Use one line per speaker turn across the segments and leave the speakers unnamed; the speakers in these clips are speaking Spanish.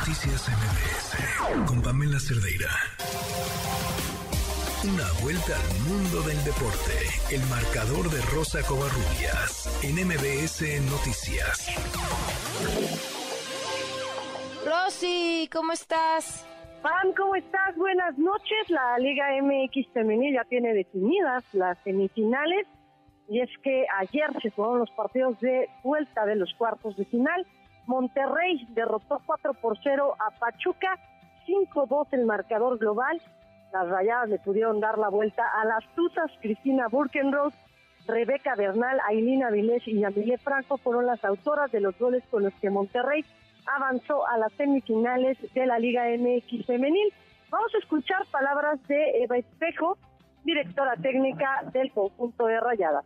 Noticias MBS con Pamela Cerdeira. Una vuelta al mundo del deporte. El marcador de Rosa Covarrubias en MBS Noticias.
Rosy, ¿cómo estás?
Pam, ¿cómo estás? Buenas noches. La Liga MX femenil ya tiene definidas las semifinales y es que ayer se jugaron los partidos de vuelta de los cuartos de final. Monterrey derrotó 4 por 0 a Pachuca, 5-2 el marcador global. Las rayadas le pudieron dar la vuelta a las Tuzas, Cristina Burkenroth, Rebeca Bernal, Ailina Vilés y Yamile Franco fueron las autoras de los goles con los que Monterrey avanzó a las semifinales de la Liga MX femenil. Vamos a escuchar palabras de Eva Espejo, directora técnica del conjunto de Rayadas.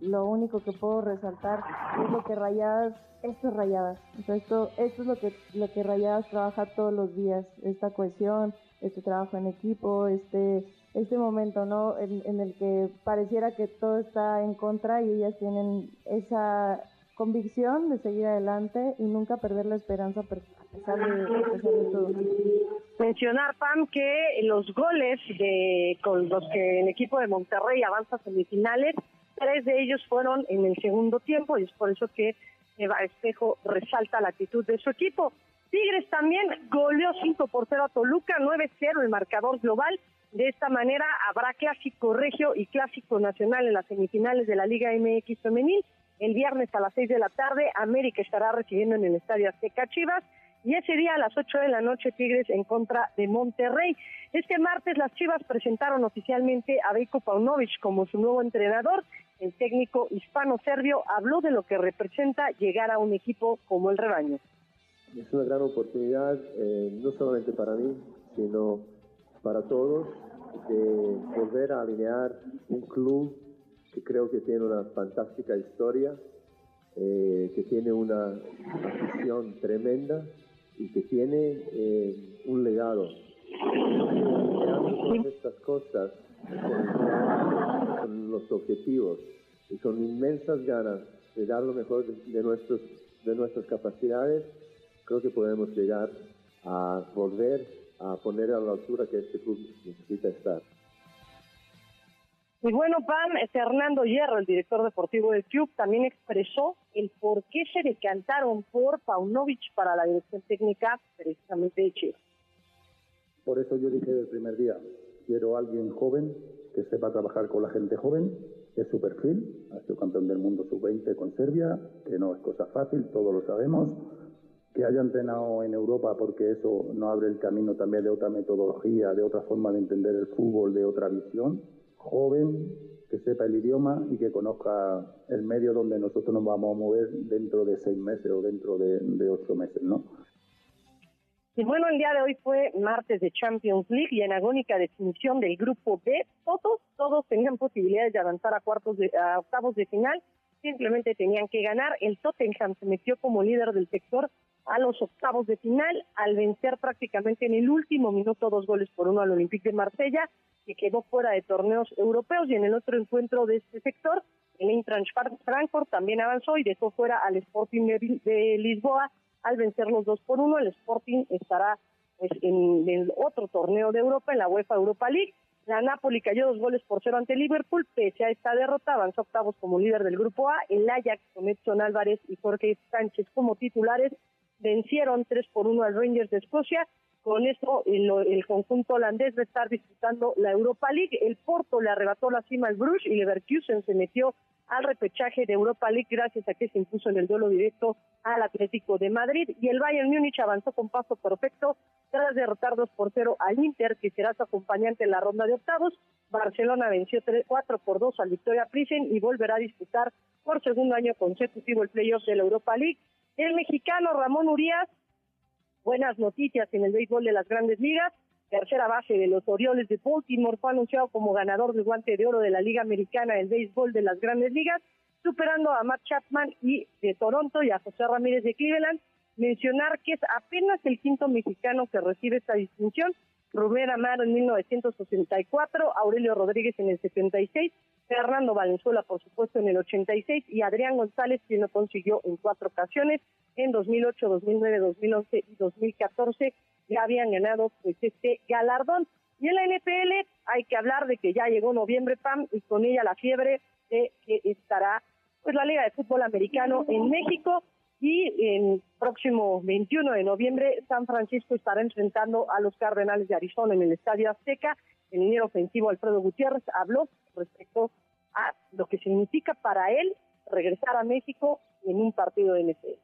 Lo único que puedo resaltar es lo que Rayadas esto es Rayadas. esto, esto es lo que, lo que Rayadas trabaja todos los días, esta cohesión, este trabajo en equipo, este, este momento, ¿no? En, el que pareciera que todo está en contra y ellas tienen esa convicción de seguir adelante y nunca perder la esperanza a pesar de, todo.
Mencionar, Pam, que los goles de, con los que el equipo de Monterrey avanza a semifinales, tres de ellos fueron en el segundo tiempo y es por eso que Eva Espejo resalta la actitud de su equipo. Tigres también goleó 5 por 0 a Toluca, 9-0 el marcador global. De esta manera habrá clásico regio y clásico nacional en las semifinales de la Liga MX femenil. El viernes a las 6 de la tarde, América estará recibiendo en el Estadio Azteca Chivas y ese día a las 8 de la noche Tigres en contra de Monterrey. Este martes las Chivas presentaron oficialmente a Veiko Paunovic como su nuevo entrenador. El técnico hispano-serbio habló de lo que representa llegar a un equipo como el rebaño.
Es una gran oportunidad, eh, no solamente para mí, sino para todos, de volver a alinear un club que creo que tiene una fantástica historia, eh, que tiene una afición tremenda y que tiene eh, un legado. Creando estas cosas con, los objetivos y con inmensas ganas de dar lo mejor de, nuestros, de nuestras capacidades, creo que podemos llegar a volver a poner a la altura que este club necesita estar.
Y bueno, Pam, Fernando Hierro, el director deportivo del club, también expresó el por qué se decantaron por Paunovic para la dirección técnica precisamente de Chile.
Por eso yo dije desde el primer día, quiero alguien joven que sepa trabajar con la gente joven, es su perfil, ha sido campeón del mundo sub-20 con Serbia, que no es cosa fácil, todos lo sabemos, que haya entrenado en Europa porque eso no abre el camino también de otra metodología, de otra forma de entender el fútbol, de otra visión joven, que sepa el idioma y que conozca el medio donde nosotros nos vamos a mover dentro de seis meses o dentro de, ocho meses, ¿no?
Y bueno, el día de hoy fue martes de Champions League y en agónica definición del grupo B, todos, todos tenían posibilidades de avanzar a cuartos de, a octavos de final, simplemente tenían que ganar. El Tottenham se metió como líder del sector a los octavos de final al vencer prácticamente en el último minuto dos goles por uno al Olympique de Marsella que quedó fuera de torneos europeos y en el otro encuentro de este sector, el Eintracht Frankfurt también avanzó y dejó fuera al Sporting de, Lisboa al vencer los dos por uno. El Sporting estará pues, en otro torneo de Europa, en la UEFA Europa League. La Napoli cayó dos goles por cero ante Liverpool, pese a esta derrota, avanzó octavos como líder del grupo A. El Ajax con Edson Álvarez y Jorge Sánchez como titulares vencieron tres por uno al Rangers de Escocia con esto, el, conjunto holandés va a estar disputando la Europa League. El Porto le arrebató la cima al Bruges y Leverkusen se metió al repechaje de Europa League gracias a que se impuso en el duelo directo al Atlético de Madrid. Y el Bayern Múnich avanzó con paso perfecto tras derrotar 2 por 0 al Inter, que será su acompañante en la ronda de octavos. Barcelona venció 3, 4 por 2 al Victoria Prisen y volverá a disputar por segundo año consecutivo el playoff de la Europa League. El mexicano Ramón Urias buenas noticias en el béisbol de las grandes ligas. Tercera base de los Orioles de Baltimore fue anunciado como ganador del guante de oro de la Liga Americana del Béisbol de las Grandes Ligas, superando a Matt Chapman y de Toronto y a José Ramírez de Cleveland. Mencionar que es apenas el quinto mexicano que recibe esta distinción. Rubén Amaro en 1964, Aurelio Rodríguez en el 76, Fernando Valenzuela, por supuesto, en el 86 y Adrián González, quien lo consiguió en cuatro ocasiones, en 2008, 2009, 2011 y 2014, ya habían ganado pues este galardón. Y en la NPL hay que hablar de que ya llegó noviembre, PAM, y con ella la fiebre de que estará pues la Liga de Fútbol Americano en México y en próximo 21 de noviembre San Francisco estará enfrentando a los Cardenales de Arizona en el Estadio Azteca. El liniero ofensivo Alfredo Gutiérrez habló respecto a lo que significa para él regresar a México en un partido de NFL.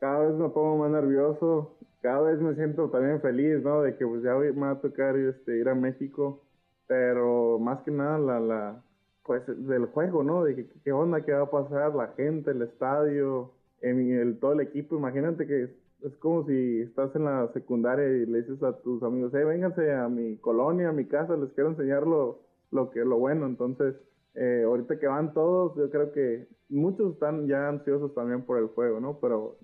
Cada vez me pongo más nervioso, cada vez me siento también feliz, ¿no? De que pues ya me va a tocar este, ir a México, pero más que nada la, la pues del juego, ¿no? De qué onda, qué va a pasar, la gente, el estadio, el, todo el equipo. Imagínate que es, como si estás en la secundaria y le dices a tus amigos, hey, vénganse a mi colonia, a mi casa, les quiero enseñar lo, lo que lo bueno. Entonces, eh, ahorita que van todos, yo creo que muchos están ya ansiosos también por el juego, ¿no? Pero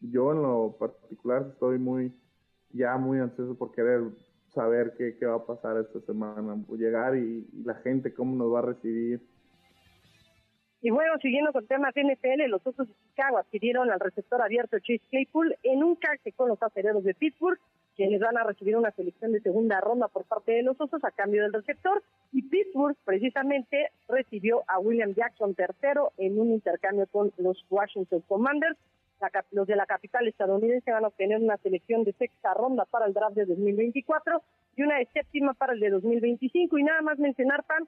yo en lo particular estoy muy, ya muy ansioso por querer saber qué, qué va a pasar esta semana, llegar y, la gente cómo nos va a recibir.
Y bueno, siguiendo con temas NFL, los Osos de Chicago adquirieron al receptor abierto Chase Claypool en un canje con los aceleros de Pittsburgh, quienes van a recibir una selección de segunda ronda por parte de los Osos a cambio del receptor. Y Pittsburgh precisamente recibió a William Jackson tercero en un intercambio con los Washington Commanders los de la capital estadounidense van a obtener una selección de sexta ronda para el draft de 2024 y una de séptima para el de 2025. Y nada más mencionar, Pam,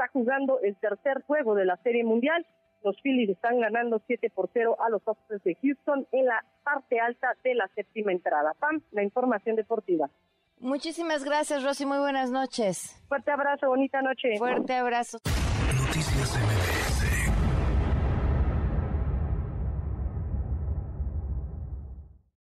está jugando el tercer juego de la Serie Mundial. Los Phillies están ganando 7 por 0 a los Astros de Houston en la parte alta de la séptima entrada. Pam, la información deportiva.
Muchísimas gracias, Rosy. Muy buenas noches.
Fuerte abrazo, bonita noche.
Fuerte abrazo.
Noticias